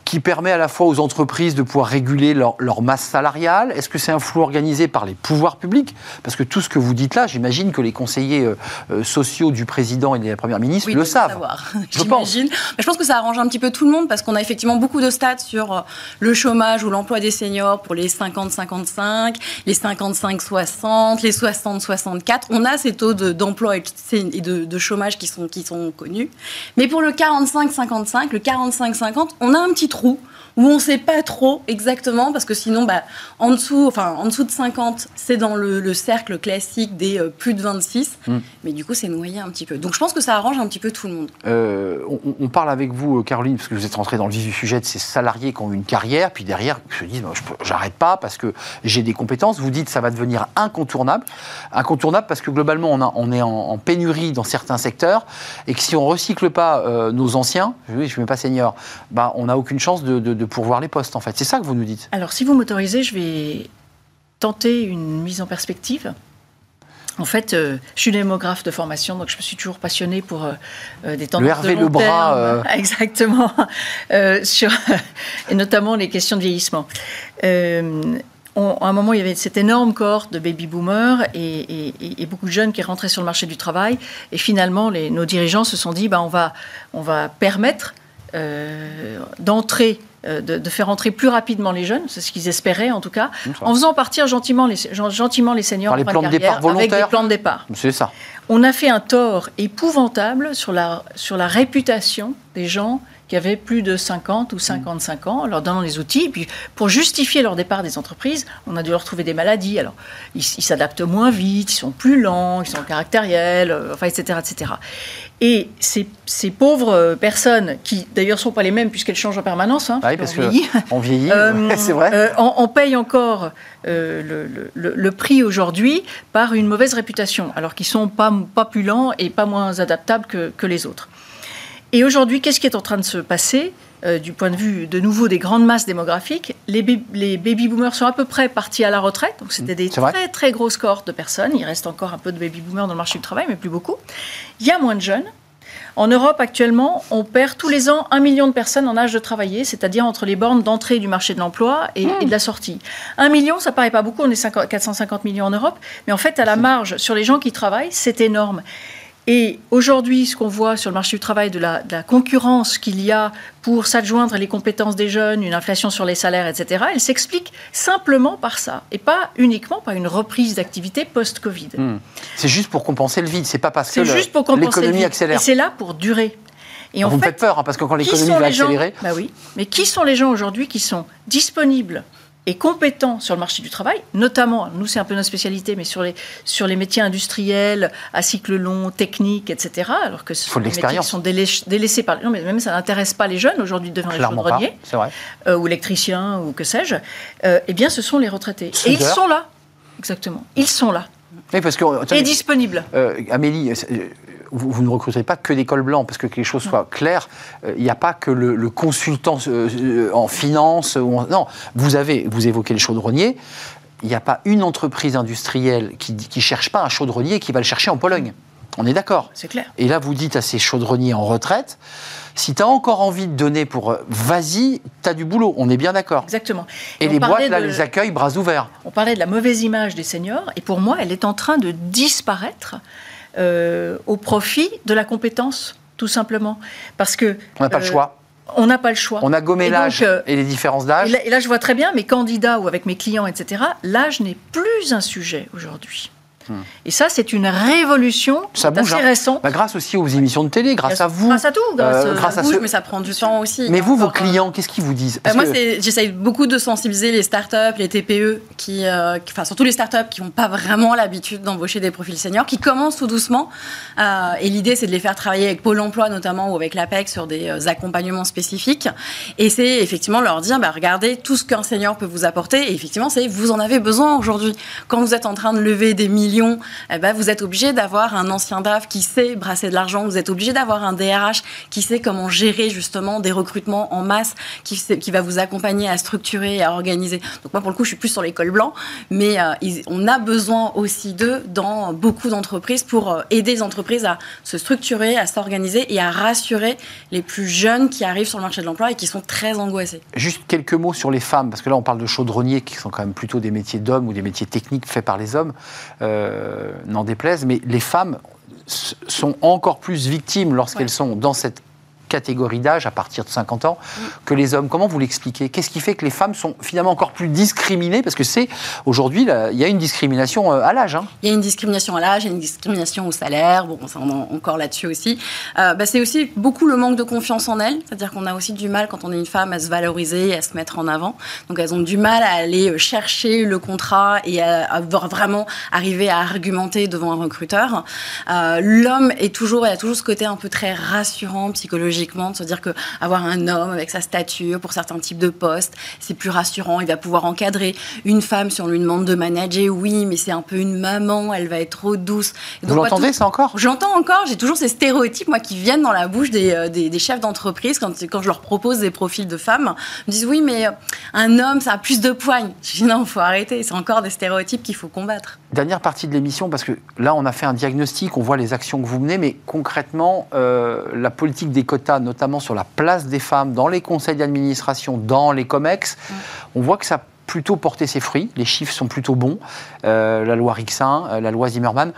[SPEAKER 1] Qui permet à la fois aux entreprises de pouvoir réguler leur, masse salariale Est-ce que c'est un flou organisé par les pouvoirs publics? Parce que tout ce que vous dites là, j'imagine que les conseillers euh, euh, sociaux du président et de la première ministre le savent.
[SPEAKER 5] Savoir. Je pense. Mais je pense que ça arrange un petit peu tout le monde parce qu'on a effectivement beaucoup de stats sur euh, le chômage ou l'emploi des seniors pour les 50-55, les 55-60, les 60-64. On a ces taux d'emploi et de, de, chômage qui sont, qui sont connus. Mais pour le 45-55, le 45-50, on a un petit trou où on ne sait pas trop exactement, parce que sinon, bah, en, dessous, enfin, en dessous de 50, c'est dans le, cercle classique des euh, plus de 26, hmm. mais du coup, c'est noyé un petit peu. Donc je pense que ça arrange un petit peu tout le monde.
[SPEAKER 1] Euh, on, parle avec vous, euh, Caroline, parce que vous êtes rentrée dans le vif du sujet de ces salariés qui ont une carrière, puis derrière, se disent, j'arrête pas parce que j'ai des compétences. Vous dites, ça va devenir incontournable. Incontournable parce que globalement, on, a, on est en, pénurie dans certains secteurs, et que si on recycle pas nos anciens, je ne mets pas senior, bah, on n'a aucune chance de, de pour voir les postes, en fait. C'est ça que vous nous dites
[SPEAKER 4] Alors, si vous m'autorisez, je vais tenter une mise en perspective. En fait, euh, je suis démographe de formation, donc je me suis toujours passionnée pour euh, euh, des tendances
[SPEAKER 1] le
[SPEAKER 4] de
[SPEAKER 1] bras,
[SPEAKER 4] exactement, sur et notamment les questions de vieillissement. à un moment, il y avait cette énorme cohorte de baby boomers et, et, beaucoup de jeunes qui rentraient sur le marché du travail. Et finalement, les, nos dirigeants se sont dit, bah, on va, on va permettre d'entrer euh, de, faire entrer plus rapidement les jeunes, c'est ce qu'ils espéraient en tout cas, en faisant partir gentiment les, gentiment les seniors
[SPEAKER 1] Par les plans de départ volontaires.
[SPEAKER 4] avec des plans de départ.
[SPEAKER 1] C'est ça.
[SPEAKER 4] On a fait un tort épouvantable sur la, sur la réputation des gens qui avaient plus de 50 ou 55 ans, en leur donnant les outils. Et puis, pour justifier leur départ des entreprises, on a dû leur trouver des maladies. Alors, ils s'adaptent moins vite, ils sont plus lents, ils sont caractériels, euh, enfin, etc., etc. Et ces, ces pauvres euh, personnes, qui d'ailleurs ne sont pas les mêmes puisqu'elles changent en permanence,
[SPEAKER 1] hein, oui, parce qu'on vieillit, on vieillit euh, c'est vrai.
[SPEAKER 4] on, paye encore le, le, prix aujourd'hui par une mauvaise réputation, alors qu'ils sont pas, pas plus lents et pas moins adaptables que, que les autres. Et aujourd'hui, qu'est-ce qui est en train de se passer euh, du point de vue de nouveau des grandes masses démographiques, les, les baby boomers sont à peu près partis à la retraite. Donc c'était des très très grosses cohortes de personnes. Il reste encore un peu de baby boomers dans le marché du travail, mais plus beaucoup. Il y a moins de jeunes. En Europe, actuellement, on perd tous les ans un million de personnes en âge de travailler, c'est-à-dire entre les bornes d'entrée du marché de l'emploi et, et, de la sortie. Un million, ça paraît pas beaucoup, on est 450 millions en Europe, mais en fait, à la marge, sur les gens qui travaillent, c'est énorme. Et aujourd'hui, ce qu'on voit sur le marché du travail, de la, concurrence qu'il y a pour s'adjoindre les compétences des jeunes, une inflation sur les salaires, etc., elle s'explique simplement par ça, et pas uniquement par une reprise d'activité post-Covid.
[SPEAKER 1] Hmm. C'est juste pour compenser le vide, c'est pas parce que l'économie accélère.
[SPEAKER 4] Et c'est là pour durer.
[SPEAKER 1] Et en Vous fait, me faites peur, hein, parce que quand l'économie va accélérer...
[SPEAKER 4] bah oui, mais qui sont les gens aujourd'hui qui sont disponibles et compétents sur le marché du travail, notamment, nous c'est un peu notre spécialité, mais sur les, sur les métiers industriels, à cycle long, techniques, etc. Alors que ce sont des métiers qui sont délaissés par... Non, mais même ça n'intéresse pas les jeunes aujourd'hui de devenir chaudronniers, euh, ou électriciens, ou que sais-je. Euh, eh bien, ce sont les retraités. Et ils sont là, exactement. Ils sont là.
[SPEAKER 1] Oui, parce que,
[SPEAKER 4] et disponibles.
[SPEAKER 1] Euh, Amélie, vous, ne recruterez pas que des cols blancs, parce que, que les choses soient claires, euh, il n'y a pas que le, consultant euh, en finance. non, vous avez, vous évoquez le chaudronnier, il n'y a pas une entreprise industrielle qui ne cherche pas un chaudronnier qui va le chercher en Pologne. On est d'accord
[SPEAKER 4] C'est clair.
[SPEAKER 1] Et là, vous dites à ces chaudronniers en retraite, si tu as encore envie de donner pour euh, vas-y, tu as du boulot, on est bien d'accord.
[SPEAKER 4] Exactement.
[SPEAKER 1] Et, les boîtes, là, les accueillent bras ouverts.
[SPEAKER 4] On parlait de la mauvaise image des seniors, et pour moi, elle est en train de disparaître euh, au profit de la compétence, tout simplement. Parce que.
[SPEAKER 1] On n'a pas le euh, choix.
[SPEAKER 4] On n'a pas le choix.
[SPEAKER 1] On a gommé l'âge euh, et les différences d'âge.
[SPEAKER 4] et là, je vois très bien mes candidats ou avec mes clients, etc. L'âge n'est plus un sujet aujourd'hui. Et ça, c'est une révolution ça bouge, assez hein. récente.
[SPEAKER 1] Bah, grâce aussi aux émissions de télé, grâce à vous.
[SPEAKER 4] Grâce à tout. Grâce,
[SPEAKER 5] euh, ça bouge, mais ça prend du temps aussi.
[SPEAKER 1] Mais vous, vos clients, qu'est-ce qu'ils vous disent?
[SPEAKER 5] Euh, Moi, j'essaye beaucoup de sensibiliser les startups, les TPE, qui, euh, enfin surtout les startups qui n'ont pas vraiment l'habitude d'embaucher des profils seniors, qui commencent tout doucement. et l'idée, c'est de les faire travailler avec Pôle Emploi notamment ou avec l'APEC sur des accompagnements spécifiques. Et c'est effectivement leur dire, bah, regardez tout ce qu'un senior peut vous apporter. Et effectivement, c'est vous en avez besoin aujourd'hui. Quand vous êtes en train de lever des eh ben, vous êtes obligé d'avoir un ancien DAF qui sait brasser de l'argent, vous êtes obligé d'avoir un DRH qui sait comment gérer justement des recrutements en masse, qui, va vous accompagner à structurer et à organiser. Donc moi, pour le coup, je suis plus sur l'école blanc, mais euh, on a besoin aussi d'eux dans beaucoup d'entreprises pour euh, aider les entreprises à se structurer, à s'organiser et à rassurer les plus jeunes qui arrivent sur le marché de l'emploi et qui sont très angoissés.
[SPEAKER 1] Juste quelques mots sur les femmes, parce que là, on parle de chaudronniers qui sont quand même plutôt des métiers d'hommes ou des métiers techniques faits par les hommes. Euh, n'en déplaise, mais les femmes sont encore plus victimes lorsqu'elles sont dans cette catégorie d'âge à partir de 50 ans que les hommes. Comment vous l'expliquez? Qu'est-ce qui fait que les femmes sont finalement encore plus discriminées? Parce que c'est aujourd'hui, il y a une discrimination euh, à l'âge. Hein.
[SPEAKER 5] Il y a une discrimination à l'âge, il y a une discrimination au salaire, bon, on est encore là-dessus aussi. Euh, bah, c'est aussi beaucoup le manque de confiance en elles, c'est-à-dire qu'on a aussi du mal quand on est une femme à se valoriser, à se mettre en avant. Donc elles ont du mal à aller euh, chercher le contrat et à, vraiment arriver à argumenter devant un recruteur. L'homme est toujours, il a toujours ce côté un peu très rassurant psychologique de se dire que avoir un homme avec sa stature pour certains types de postes, c'est plus rassurant, il va pouvoir encadrer une femme si on lui demande de manager, oui, mais c'est un peu une maman, elle va être trop douce.
[SPEAKER 1] Vous l'entendez ça encore?
[SPEAKER 5] J'entends encore, j'ai toujours ces stéréotypes moi qui viennent dans la bouche des, euh, des, chefs d'entreprise quand, quand je leur propose des profils de femmes, ils me disent oui, mais euh, un homme ça a plus de poigne. Je dis non, faut arrêter, c'est encore des stéréotypes qu'il faut combattre.
[SPEAKER 1] Dernière partie de l'émission, parce que là on a fait un diagnostic, on voit les actions que vous menez, mais concrètement, euh, la politique des quotas notamment sur la place des femmes dans les conseils d'administration, dans les COMEX, on voit que ça a plutôt porté ses fruits. Les chiffres sont plutôt bons. Euh, la loi Rixin, euh, la loi Zimmermann.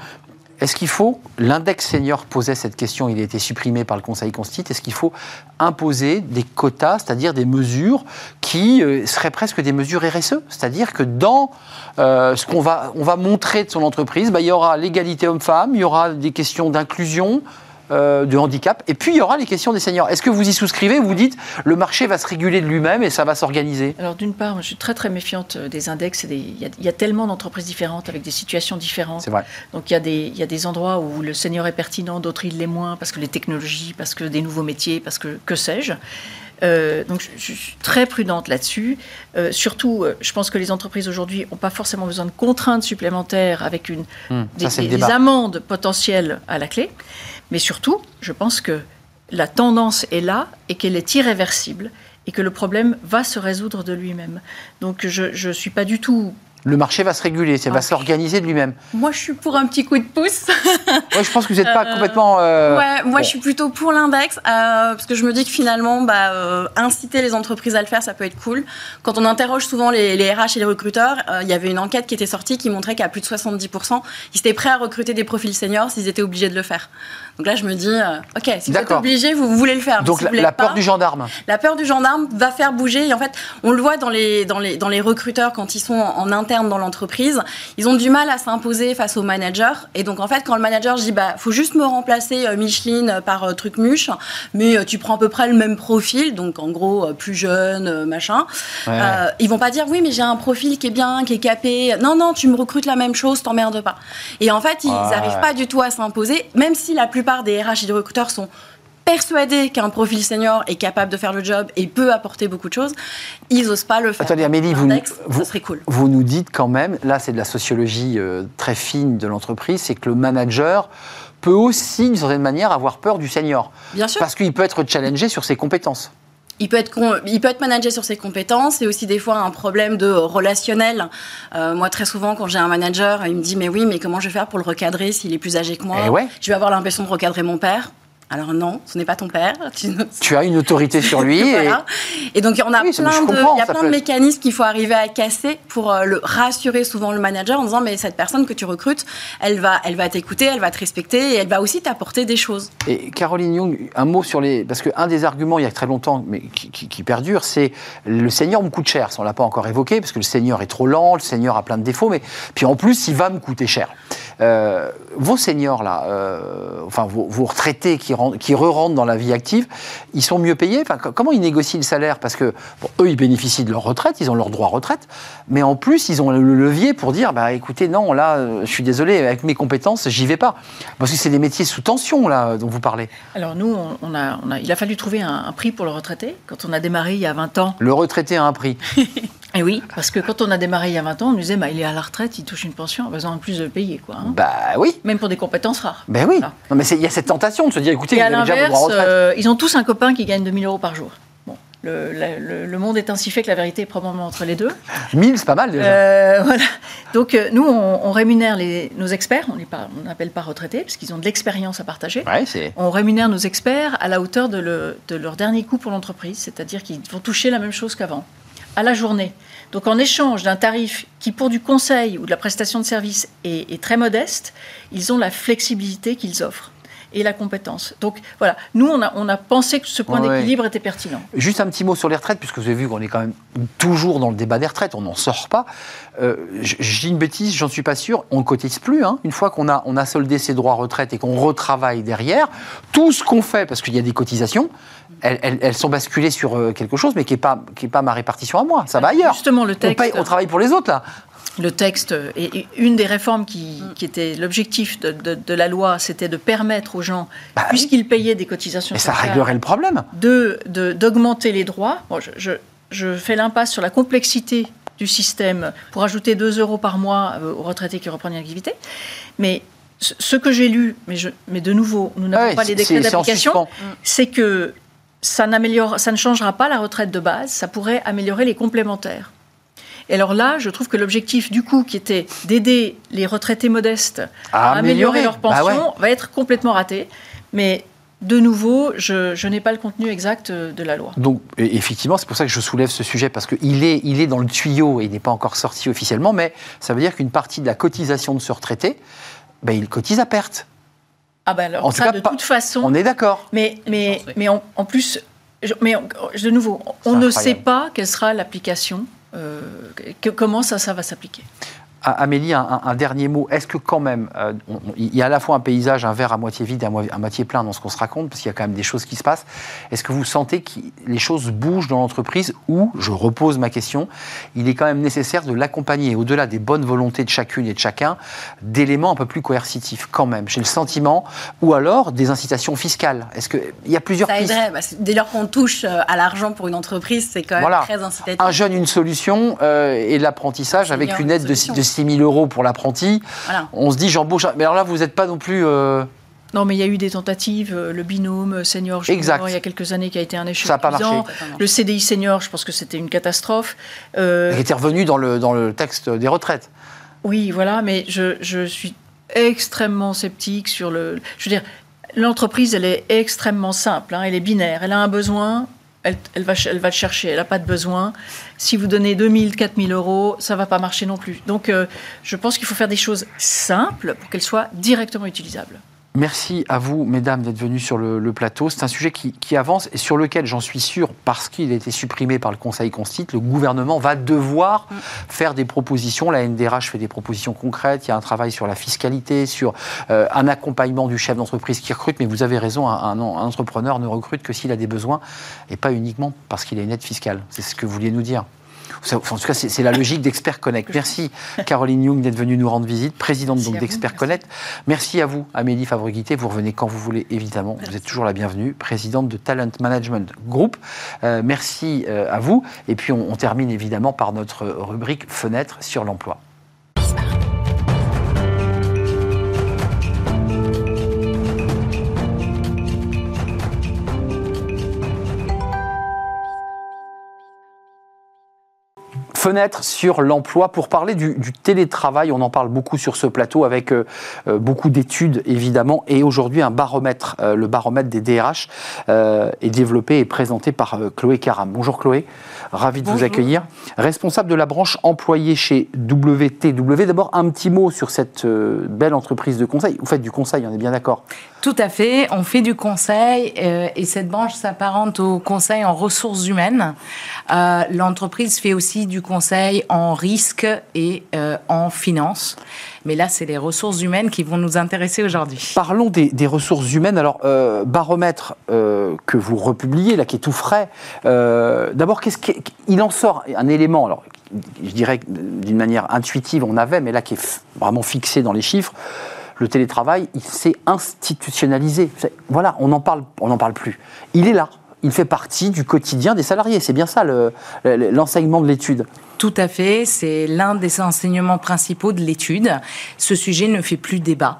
[SPEAKER 1] Est-ce qu'il faut, l'index senior posait cette question, il a été supprimé par le Conseil constitutionnel, est-ce qu'il faut imposer des quotas, c'est-à-dire des mesures qui euh, seraient presque des mesures RSE C'est-à-dire que dans ce qu'on va, on va montrer de son entreprise, bah, il y aura l'égalité homme-femme, il y aura des questions d'inclusion, euh, de handicap. Et puis, il y aura les questions des seniors. Est-ce que vous y souscrivez Vous dites, le marché va se réguler de lui-même et ça va s'organiser?
[SPEAKER 4] Alors, d'une part, je suis très, très méfiante euh, des index. Il y, y, a tellement d'entreprises différentes avec des situations différentes.
[SPEAKER 1] C'est vrai.
[SPEAKER 4] Donc, il y, a des, il y a des endroits où le senior est pertinent, d'autres il l'est moins, parce que les technologies, parce que des nouveaux métiers, parce que que sais-je. Euh, donc je, suis très prudente là-dessus. surtout, je pense que les entreprises aujourd'hui n'ont pas forcément besoin de contraintes supplémentaires avec une, des, des amendes potentielles à la clé. Mais surtout, je pense que la tendance est là et qu'elle est irréversible et que le problème va se résoudre de lui-même. Donc je ne suis pas du tout
[SPEAKER 1] le marché va se réguler, ça va s'organiser de lui-même.
[SPEAKER 5] Moi, je suis pour un petit coup de pouce.
[SPEAKER 1] ouais, je pense que vous n'êtes pas euh, complètement. Euh,
[SPEAKER 5] ouais, moi, je suis plutôt pour l'index, euh, parce que je me dis que finalement, bah, inciter les entreprises à le faire, ça peut être cool. Quand on interroge souvent les, les RH et les recruteurs, il y avait une enquête qui était sortie qui montrait qu'à plus de 70%, ils étaient prêts à recruter des profils seniors s'ils étaient obligés de le faire. Donc là, je me dis, ok, si vous êtes obligé, vous, voulez le faire.
[SPEAKER 1] Donc la, peur du gendarme.
[SPEAKER 5] La peur du gendarme va faire bouger. Et en fait, on le voit dans les, dans les, dans les recruteurs quand ils sont en, en interne dans l'entreprise, ils ont du mal à s'imposer face au manager. Et donc, en fait, quand le manager dit, bah, faut juste me remplacer euh, Micheline par euh, truc muche, mais euh, tu prends à peu près le même profil, donc en gros, plus jeune, machin, ils vont pas dire, oui, mais j'ai un profil qui est bien, qui est capé. Non, non, tu me recrutes la même chose, t'emmerdes pas. Et en fait, ils n'arrivent pas du tout à s'imposer, même si la plupart des RH et des recruteurs sont persuadés qu'un profil senior est capable de faire le job et peut apporter beaucoup de choses, ils n'osent pas le faire.
[SPEAKER 1] Attendez, Amélie, vous, vous, serait cool. vous nous dites quand même, là c'est de la sociologie euh, très fine de l'entreprise, c'est que le manager peut aussi, d'une certaine manière, avoir peur du senior.
[SPEAKER 5] Bien sûr.
[SPEAKER 1] Parce qu'il peut être challengé sur ses compétences.
[SPEAKER 5] Il peut, être, il peut être managé sur ses compétences et aussi des fois un problème de relationnel. Euh, moi, très souvent, quand j'ai un manager, il me dit Mais oui, mais comment je vais faire pour le recadrer s'il est plus âgé que moi?
[SPEAKER 1] Eh ouais.
[SPEAKER 5] Je vais avoir l'impression de recadrer mon père. Alors non, ce n'est pas ton père.
[SPEAKER 1] Tu, as une autorité sur lui.
[SPEAKER 5] et... donc on a plein, de, il y a plein de mécanismes qu'il faut arriver à casser pour euh, le rassurer souvent le manager en disant mais cette personne que tu recrutes, elle va, elle va t'écouter, elle va te respecter et elle va aussi t'apporter des choses.
[SPEAKER 1] Et Caroline Young, un mot sur les parce qu'un des arguments il y a très longtemps mais qui, perdure, c'est le senior me coûte cher. Ça on l'a pas encore évoqué parce que le senior est trop lent, le senior a plein de défauts, mais puis en plus il va me coûter cher. Euh, vos seniors, là, euh, enfin vos, retraités qui, qui re-rentrent dans la vie active, ils sont mieux payés enfin, Comment ils négocient le salaire? Parce que eux, ils bénéficient de leur retraite, ils ont leur droit à retraite, mais en plus, ils ont le levier pour dire bah, écoutez, non, là, euh, je suis désolé, avec mes compétences, j'y vais pas. Parce que c'est des métiers sous tension, là, dont vous parlez.
[SPEAKER 4] Alors, nous, on a, on a, il a fallu trouver un, un prix pour le retraité. Quand on a démarré il y a 20 ans.
[SPEAKER 1] Le retraité a un prix.
[SPEAKER 4] Et oui, parce que quand on a démarré il y a 20 ans, on nous disait bah, il est à la retraite, il touche une pension, on a besoin en plus de le payer. Quoi, hein.
[SPEAKER 1] Bah oui.
[SPEAKER 4] Même pour des compétences rares.
[SPEAKER 1] Ben oui. Non, mais il y a cette tentation de se dire écoutez, déjà vos droits retraite.
[SPEAKER 4] Euh, ils ont tous un copain qui gagne 2000 euros par jour. Bon, le, le, monde est ainsi fait que la vérité est probablement entre les deux.
[SPEAKER 1] 1000, c'est pas mal déjà.
[SPEAKER 4] Euh, voilà. Donc euh, nous, on, rémunère les, nos experts, on n'appelle pas retraités, parce qu'ils ont de l'expérience à partager.
[SPEAKER 1] Ouais,
[SPEAKER 4] on rémunère nos experts à la hauteur de, le, de leur dernier coût pour l'entreprise, c'est-à-dire qu'ils vont toucher la même chose qu'avant, à la journée. Donc en échange d'un tarif qui, pour du conseil ou de la prestation de service, est, très modeste, ils ont la flexibilité qu'ils offrent et la compétence. Donc voilà, nous, on a, on a pensé que ce point d'équilibre était pertinent.
[SPEAKER 1] Juste un petit mot sur les retraites, puisque vous avez vu qu'on est quand même toujours dans le débat des retraites, on n'en sort pas. Euh, J'ai une bêtise, j'en suis pas sûr, on ne cotise plus. Hein. Une fois qu'on a, on a soldé ses droits retraite et qu'on retravaille derrière, tout ce qu'on fait, parce qu'il y a des cotisations, elles, sont basculées sur euh, quelque chose, mais qui n'est pas, qui pas ma répartition à moi. Ça va ailleurs.
[SPEAKER 4] Justement, le texte.
[SPEAKER 1] On, travaille pour les autres, là.
[SPEAKER 4] Le texte, et une des réformes qui, était l'objectif de, la loi, c'était de permettre aux gens, bah puisqu'ils payaient des cotisations
[SPEAKER 1] et ça réglerait le problème.
[SPEAKER 4] D'augmenter les droits. je, je, fais l'impasse sur la complexité du système pour ajouter 2 euros par mois euh, aux retraités qui reprennent l'activité. Mais ce que j'ai lu, mais, je, mais de nouveau, nous n'avons pas les décrets d'application, c'est que ça, ça ne changera pas la retraite de base, ça pourrait améliorer les complémentaires. Et alors là, je trouve que l'objectif du coup, qui était d'aider les retraités modestes à, améliorer, leur bah pension, va être complètement raté. Mais de nouveau, je, n'ai pas le contenu exact de la loi.
[SPEAKER 1] Donc, effectivement, c'est pour ça que je soulève ce sujet, parce qu'il est, il est dans le tuyau et il n'est pas encore sorti officiellement, mais ça veut dire qu'une partie de la cotisation de ce retraité, ben, il cotise à perte.
[SPEAKER 4] Ah ben alors, ça, de toute façon...
[SPEAKER 1] On est d'accord.
[SPEAKER 4] Mais, mais, mais en, plus, mais de nouveau, on ne sait pas quelle sera l'application, euh, comment ça, ça va s'appliquer?
[SPEAKER 1] Amélie, un, dernier mot. Est-ce que quand même, euh, il y a à la fois un paysage, un verre à moitié vide et à moitié plein dans ce qu'on se raconte, parce qu'il y a quand même des choses qui se passent. Est-ce que vous sentez que les choses bougent dans l'entreprise ou, je repose ma question, il est quand même nécessaire de l'accompagner, au-delà des bonnes volontés de chacune et de chacun, d'éléments un peu plus coercitifs quand même, J'ai le sentiment, ou alors des incitations fiscales Est-ce qu'il y a plusieurs
[SPEAKER 5] Ça aiderait. Bah, dès lors qu'on touche euh, à l'argent pour une entreprise, c'est quand même très incitatif.
[SPEAKER 1] Un jeune, une solution euh, et l'apprentissage avec une aide de, de 6 000 euros pour l'apprenti, on se dit j'embauche. Mais alors là, vous n'êtes pas non plus. Euh,
[SPEAKER 4] Non, mais il y a eu des tentatives, euh, le binôme senior junior il y a quelques années qui a été un échec.
[SPEAKER 1] Ça a pas marché.
[SPEAKER 4] Le CDI senior, je pense que c'était une catastrophe. Euh,
[SPEAKER 1] Il était revenu dans le, dans le texte des retraites.
[SPEAKER 4] Oui, voilà, mais je, je suis extrêmement sceptique sur le. Je veux dire, l'entreprise, elle est extrêmement simple, hein, elle est binaire. Elle a un besoin, elle, elle va, elle va le chercher. Elle n'a pas de besoin. Si vous donnez 2000, 4000 euros, ça va pas marcher non plus. Donc, euh, je pense qu'il faut faire des choses simples pour qu'elles soient directement utilisables.
[SPEAKER 1] Merci à vous, mesdames, d'être venues sur le, le plateau. C'est un sujet qui, qui avance et sur lequel, j'en suis sûr, parce qu'il a été supprimé par le Conseil Constitue, le gouvernement va devoir faire des propositions. La NDRH fait des propositions concrètes. Il y a un travail sur la fiscalité, sur euh, un accompagnement du chef d'entreprise qui recrute. Mais vous avez raison, un, un- un entrepreneur ne recrute que s'il a des besoins et pas uniquement parce qu'il a une aide fiscale. C'est ce que vous vouliez nous dire. En tout cas, c'est la logique d'Expert Connect. Merci Caroline Young d'être venue nous rendre visite, présidente
[SPEAKER 4] Merci
[SPEAKER 1] donc d'Expert. Connect. Merci à vous, Amélie Fabriguité. Vous revenez quand vous voulez, évidemment. Vous êtes toujours la bienvenue, présidente de Talent Management Group. Euh, merci euh, à vous. Et puis, on, on termine évidemment par notre rubrique Fenêtre sur l'emploi. Fenêtre sur l'emploi pour parler du, du télétravail. On en parle beaucoup sur ce plateau avec euh, euh, beaucoup d'études évidemment et aujourd'hui un baromètre, euh, le baromètre des DRH euh, est développé et présenté par Chloé Caram. Bonjour Chloé, ravi de vous accueillir. Responsable de la branche employée chez WTW. D'abord un petit mot sur cette belle entreprise de conseil. Vous faites du conseil, on est bien d'accord.
[SPEAKER 6] Tout à fait. On fait du conseil euh, et cette branche s'apparente au conseil en ressources humaines. Euh, L'entreprise fait aussi du conseil en risque et euh, en finance. Mais là, c'est les ressources humaines qui vont nous intéresser aujourd'hui.
[SPEAKER 1] Parlons des, des ressources humaines. Alors, baromètre que vous republiez, là, qui est tout frais. D'abord, qu'est-ce qu'il en sort un élément Alors, je dirais d'une manière intuitive, on avait, mais là, qui est vraiment fixé dans les chiffres. Le télétravail, il s'est institutionnalisé. Voilà, on n'en parle, plus. Il est là. Il fait partie du quotidien des salariés. C'est bien ça le- le- l'enseignement de l'étude.
[SPEAKER 6] Tout à fait. C'est l'un des enseignements principaux de l'étude. Ce sujet ne fait plus débat.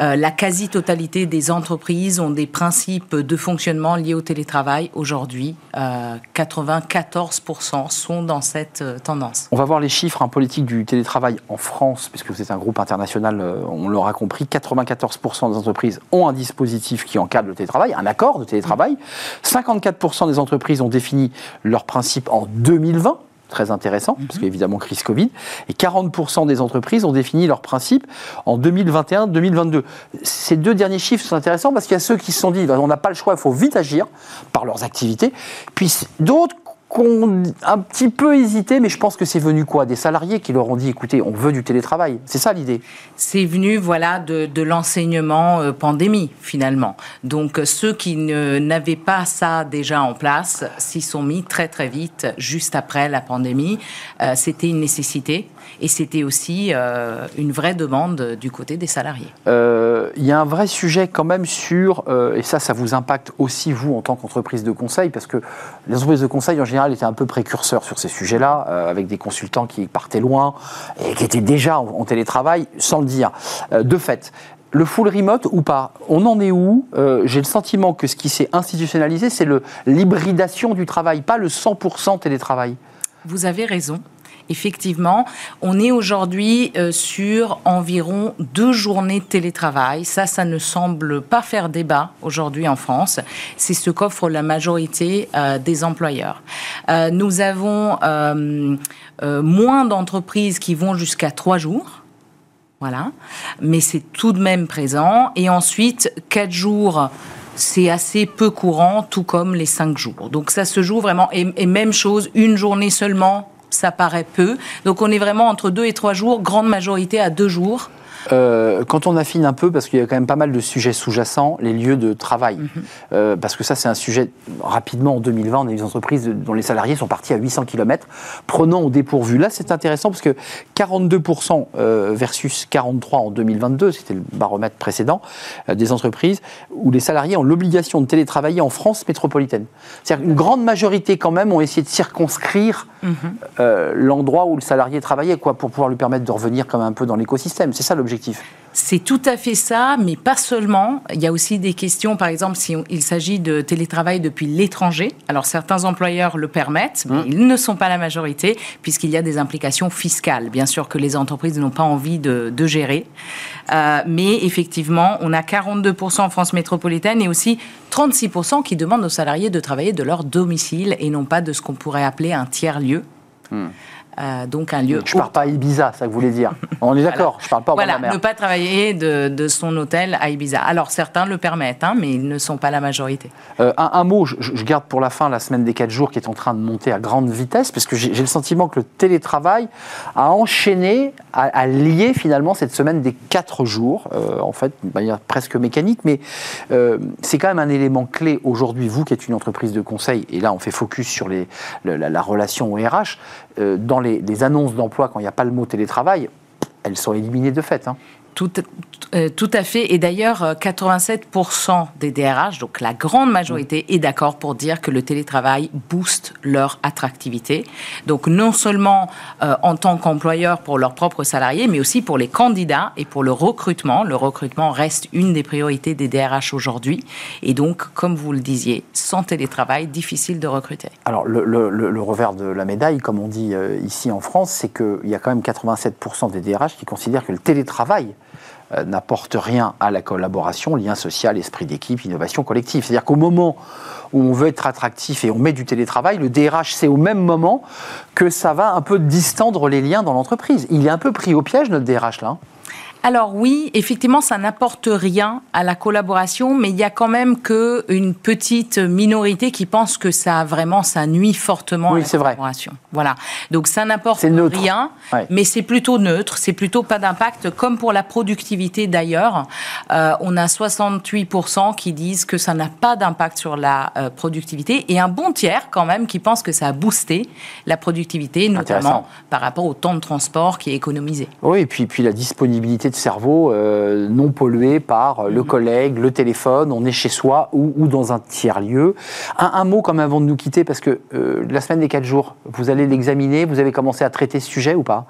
[SPEAKER 6] Euh, la quasi-totalité des entreprises ont des principes de fonctionnement liés au télétravail. Aujourd'hui, euh, 94% sont dans cette euh, tendance.
[SPEAKER 1] On va voir les chiffres en politique du télétravail en France, puisque vous êtes un groupe international, euh, on l'aura compris. 94% des entreprises ont un dispositif qui encadre le télétravail, un accord de télétravail. 54% des entreprises ont défini leurs principes en 2020. Très intéressant, parce qu'évidemment, crise Covid. Et 40% des entreprises ont défini leurs principes en 2021-2022. Ces deux derniers chiffres sont intéressants parce qu'il y a ceux qui se sont dit on n'a pas le choix, il faut vite agir par leurs activités. Puis d'autres qui ont un petit peu hésité, mais je pense que c'est venu quoi? Des salariés qui leur ont dit écoutez, on veut du télétravail. C'est ça l'idée?
[SPEAKER 6] C'est venu voilà de, l'enseignement euh, pandémie finalement. Donc euh, ceux qui n'avaient pas ça déjà en place s'y sont mis très très vite juste après la pandémie. Euh, c'était une nécessité et c'était aussi euh, une vraie demande du côté des salariés.
[SPEAKER 1] Euh, Il y a un vrai sujet quand même sur, euh, et ça, ça vous impacte aussi vous en tant qu'entreprise de conseil, parce que les entreprises de conseil en général étaient un peu précurseurs sur ces sujets-là, avec des consultants qui partaient loin et qui étaient déjà en, en télétravail, sans le dire. De fait, le full remote ou pas On en est où? Euh, J'ai le sentiment que ce qui s'est institutionnalisé, c'est l'hybridation du travail, pas le 100% télétravail.
[SPEAKER 6] Vous avez raison. Effectivement, on est aujourd'hui euh, sur environ deux journées de télétravail. Ça, ça ne semble pas faire débat aujourd'hui en France. C'est ce qu'offre la majorité euh, des employeurs. Euh, nous avons moins d'entreprises qui vont jusqu'à trois jours. Voilà. Mais c'est tout de même présent. Et ensuite, quatre jours, c'est assez peu courant, tout comme les cinq jours. Donc ça se joue vraiment. Et, et même chose, une journée seulement, ça paraît peu. Donc on est vraiment entre deux et trois jours, grande majorité à deux jours.
[SPEAKER 1] Euh, quand on affine un peu, parce qu'il y a quand même pas mal de sujets sous-jacents, les lieux de travail.
[SPEAKER 6] Mhm.
[SPEAKER 1] Euh, parce que ça, c'est un sujet, rapidement, en 2020, on a des entreprises dont les salariés sont partis à 800 km. Prenons au dépourvu. Là, c'est intéressant parce que 42% euh, versus 43% en 2022, c'était le baromètre précédent, des entreprises où les salariés ont l'obligation de télétravailler en France métropolitaine. C'est-à-dire qu'une grande majorité, quand même, ont essayé de circonscrire
[SPEAKER 6] Mhm.
[SPEAKER 1] euh, l'endroit où le salarié travaillait, quoi, pour pouvoir lui permettre de revenir comme un peu dans l'écosystème. C'est ça l'objectif.
[SPEAKER 6] C'est tout à fait ça, mais pas seulement. Il y a aussi des questions, par exemple, s'il s'agit de télétravail depuis l'étranger. Alors certains employeurs le permettent, mais mmh. ils ne sont pas la majorité, puisqu'il y a des implications fiscales, bien sûr, que les entreprises n'ont pas envie de, gérer. Euh, mais effectivement, on a 42% en France métropolitaine et aussi 36% qui demandent aux salariés de travailler de leur domicile et non pas de ce qu'on pourrait appeler un tiers-lieu. Mmh.
[SPEAKER 1] Euh, donc un lieu. Je ne pars pas à Ibiza, ça que vous voulez dire. On est d'accord, je ne parle pas au
[SPEAKER 6] voilà, ne pas travailler de, son hôtel à Ibiza. Alors certains le permettent, hein, mais ils ne sont pas la majorité.
[SPEAKER 1] Euh, un, mot, je, garde pour la fin la semaine des 4 jours qui est en train de monter à grande vitesse, parce que j'ai le sentiment que le télétravail a enchaîné, a, lié finalement cette semaine des 4 jours, euh, en fait, de manière presque mécanique, mais c'est quand même un élément clé aujourd'hui, vous qui êtes une entreprise de conseil, et là on fait focus sur les, la, la relation au RH, dans les les, annonces d'emploi, quand il n'y a pas le mot télétravail, elles sont éliminées de fait. Hein.
[SPEAKER 6] Tout, euh, tout, à fait. Et d'ailleurs, 87% euh, des DRH, donc la grande majorité, est d'accord pour dire que le télétravail booste leur attractivité. Donc non seulement euh, en tant qu'employeur pour leurs propres salariés, mais aussi pour les candidats et pour le recrutement. Le recrutement reste une des priorités des DRH aujourd'hui. Et donc, comme vous le disiez, sans télétravail, difficile de recruter.
[SPEAKER 1] Alors le, le revers de la médaille, comme on dit ici en France, c'est qu'il y a quand même 87% des DRH qui considèrent que le télétravail n'apporte rien à la collaboration, lien social, esprit d'équipe, innovation collective. C'est-à-dire qu'au moment où on veut être attractif et on met du télétravail, le DRH sait au même moment que ça va un peu distendre les liens dans l'entreprise. Il est un peu pris au piège, notre DRH, là. Hein.
[SPEAKER 6] Alors oui, effectivement, ça n'apporte rien à la collaboration, mais il y a quand même que une petite minorité qui pense que ça vraiment ça nuit fortement à la collaboration. Vrai. Voilà. Donc ça n'apporte rien, mais c'est plutôt neutre, c'est plutôt pas d'impact. Comme pour la productivité d'ailleurs, euh, on a 68% qui disent que ça n'a pas d'impact sur la euh, productivité et un bon tiers quand même qui pense que ça a boosté la productivité, notamment par rapport au temps de transport qui est économisé.
[SPEAKER 1] Oui, et puis puis la disponibilité de cerveau euh, non pollué par euh, le mhm. collègue, le téléphone, on est chez soi ou, dans un tiers-lieu. Un, mot comme avant de nous quitter, parce que euh, la semaine des quatre jours, vous allez l'examiner, vous avez commencé à traiter ce sujet ou pas?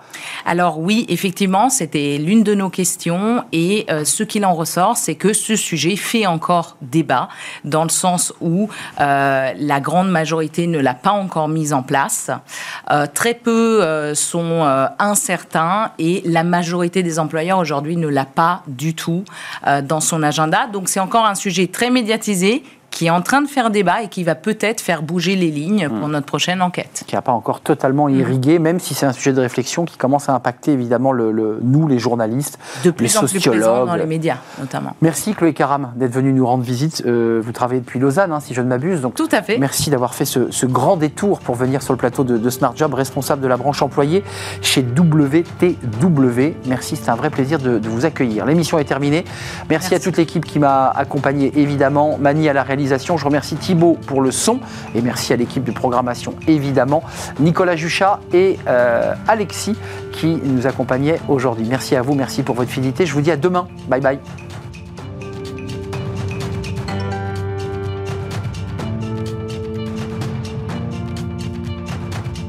[SPEAKER 6] Alors oui, effectivement, c'était l'une de nos questions et ce qu'il en ressort, c'est que ce sujet fait encore débat dans le sens où la grande majorité ne l'a pas encore mis en place. très peu sont incertains et la majorité des employeurs aujourd'hui ne l'a pas du tout euh, dans son agenda. Donc c'est encore un sujet très médiatisé qui est en train de faire débat et qui va peut-être faire bouger les lignes pour hmm. notre prochaine enquête.
[SPEAKER 1] Qui n'a pas encore totalement irrigué, même si c'est un sujet de réflexion qui commence à impacter évidemment le, nous, les journalistes,
[SPEAKER 6] de plus en plus présent dans les médias, notamment.
[SPEAKER 1] Merci Chloé Caram d'être venue nous rendre visite. Euh, vous travaillez depuis Lausanne, hein, si je ne m'abuse.
[SPEAKER 6] Donc Tout à fait.
[SPEAKER 1] Merci d'avoir fait ce, grand détour pour venir sur le plateau de, Smart Job, responsable de la branche employée chez WTW. Merci, c'était un vrai plaisir de, vous accueillir. L'émission est terminée. Merci, à toute l'équipe qui m'a accompagné, évidemment. Mani à la je remercie Thibaut pour le son et merci à l'équipe de programmation évidemment, Nicolas Juchat et euh, Alexis qui nous accompagnaient aujourd'hui. Merci à vous, merci pour votre fidélité. Je vous dis à demain. Bye bye.